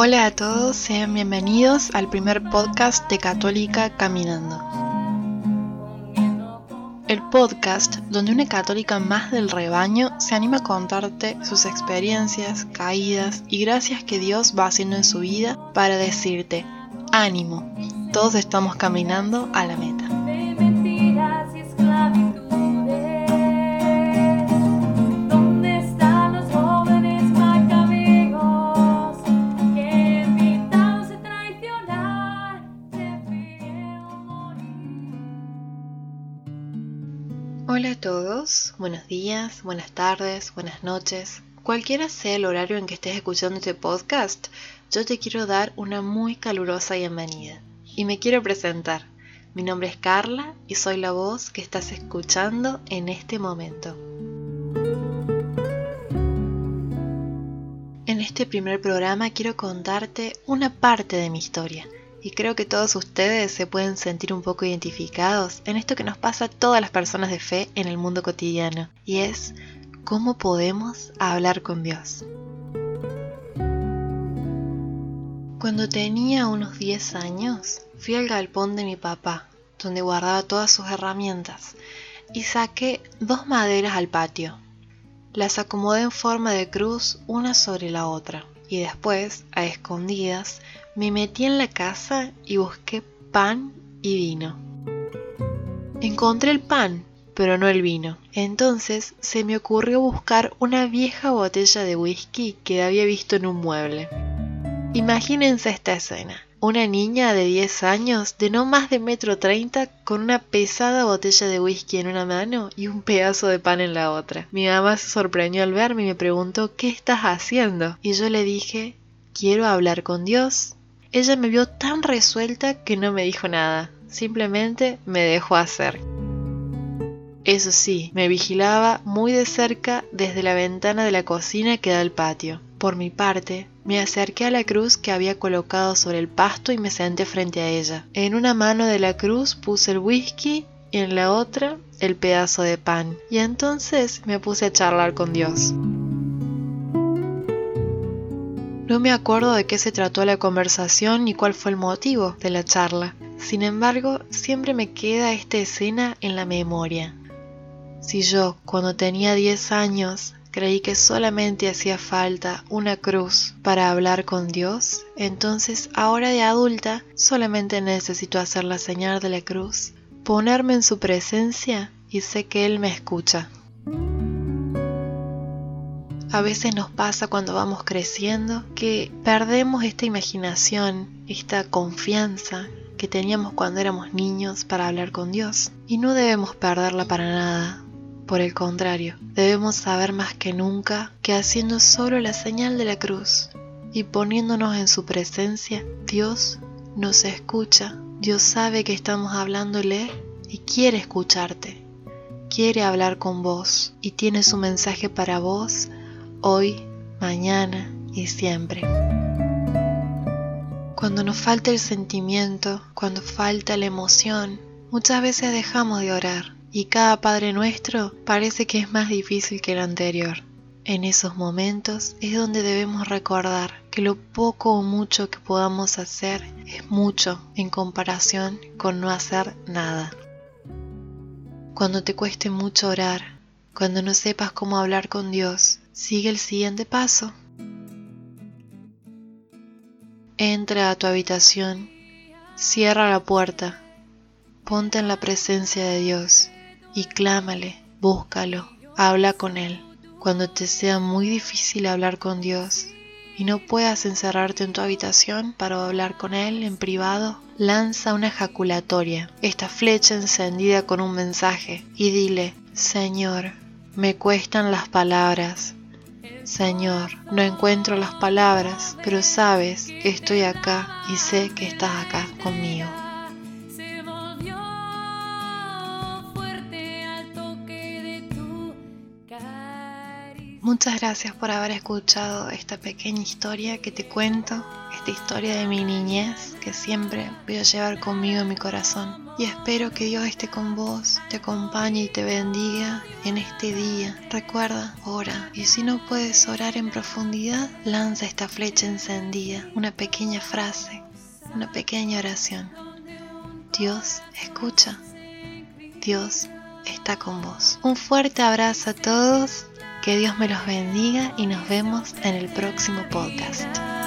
Hola a todos, sean bienvenidos al primer podcast de Católica Caminando. El podcast donde una católica más del rebaño se anima a contarte sus experiencias, caídas y gracias que Dios va haciendo en su vida para decirte, ánimo, todos estamos caminando a la meta. Hola a todos, buenos días, buenas tardes, buenas noches. Cualquiera sea el horario en que estés escuchando este podcast, yo te quiero dar una muy calurosa bienvenida. Y me quiero presentar. Mi nombre es Carla y soy la voz que estás escuchando en este momento. En este primer programa quiero contarte una parte de mi historia y creo que todos ustedes se pueden sentir un poco identificados en esto que nos pasa a todas las personas de fe en el mundo cotidiano, y es cómo podemos hablar con Dios. Cuando tenía unos 10 años, fui al galpón de mi papá, donde guardaba todas sus herramientas, y saqué dos maderas al patio. Las acomodé en forma de cruz una sobre la otra, y después, a escondidas, me metí en la casa y busqué pan y vino. Encontré el pan, pero no el vino. Entonces se me ocurrió buscar una vieja botella de whisky que había visto en un mueble. Imagínense esta escena. Una niña de 10 años, de no más de metro treinta, con una pesada botella de whisky en una mano y un pedazo de pan en la otra. Mi mamá se sorprendió al verme y me preguntó ¿qué estás haciendo? Y yo le dije quiero hablar con Dios. Ella me vio tan resuelta que no me dijo nada, simplemente me dejó hacer. Eso sí, me vigilaba muy de cerca desde la ventana de la cocina que da al patio. Por mi parte, me acerqué a la cruz que había colocado sobre el pasto y me senté frente a ella. En una mano de la cruz puse el whisky y en la otra el pedazo de pan. Y entonces me puse a charlar con Dios. No me acuerdo de qué se trató la conversación ni cuál fue el motivo de la charla. Sin embargo, siempre me queda esta escena en la memoria. Si yo, cuando tenía 10 años, creí que solamente hacía falta una cruz para hablar con Dios, entonces ahora de adulta solamente necesito hacer la señal de la cruz, ponerme en su presencia y sé que Él me escucha. A veces nos pasa cuando vamos creciendo que perdemos esta imaginación, esta confianza que teníamos cuando éramos niños para hablar con Dios. Y no debemos perderla para nada. Por el contrario, debemos saber más que nunca que haciendo solo la señal de la cruz y poniéndonos en su presencia, Dios nos escucha. Dios sabe que estamos hablándole y quiere escucharte. Quiere hablar con vos y tiene su mensaje para vos hoy, mañana y siempre. Cuando nos falta el sentimiento, cuando falta la emoción, muchas veces dejamos de orar y cada Padre nuestro parece que es más difícil que el anterior. En esos momentos es donde debemos recordar que lo poco o mucho que podamos hacer es mucho en comparación con no hacer nada. Cuando te cueste mucho orar, cuando no sepas cómo hablar con Dios, Sigue el siguiente paso. Entra a tu habitación, cierra la puerta, ponte en la presencia de Dios y clámale, búscalo, habla con Él. Cuando te sea muy difícil hablar con Dios y no puedas encerrarte en tu habitación para hablar con Él en privado, lanza una ejaculatoria, esta flecha encendida con un mensaje, y dile, Señor, me cuestan las palabras, Señor, no encuentro las palabras, pero sabes que estoy acá y sé que estás acá conmigo. Muchas gracias por haber escuchado esta pequeña historia que te cuento, esta historia de mi niñez que siempre voy a llevar conmigo en mi corazón. Y espero que Dios esté con vos, te acompañe y te bendiga en este día. Recuerda, ora. Y si no puedes orar en profundidad, lanza esta flecha encendida, una pequeña frase, una pequeña oración. Dios escucha. Dios está con vos. Un fuerte abrazo a todos que Dios me los bendiga y nos vemos en el próximo podcast.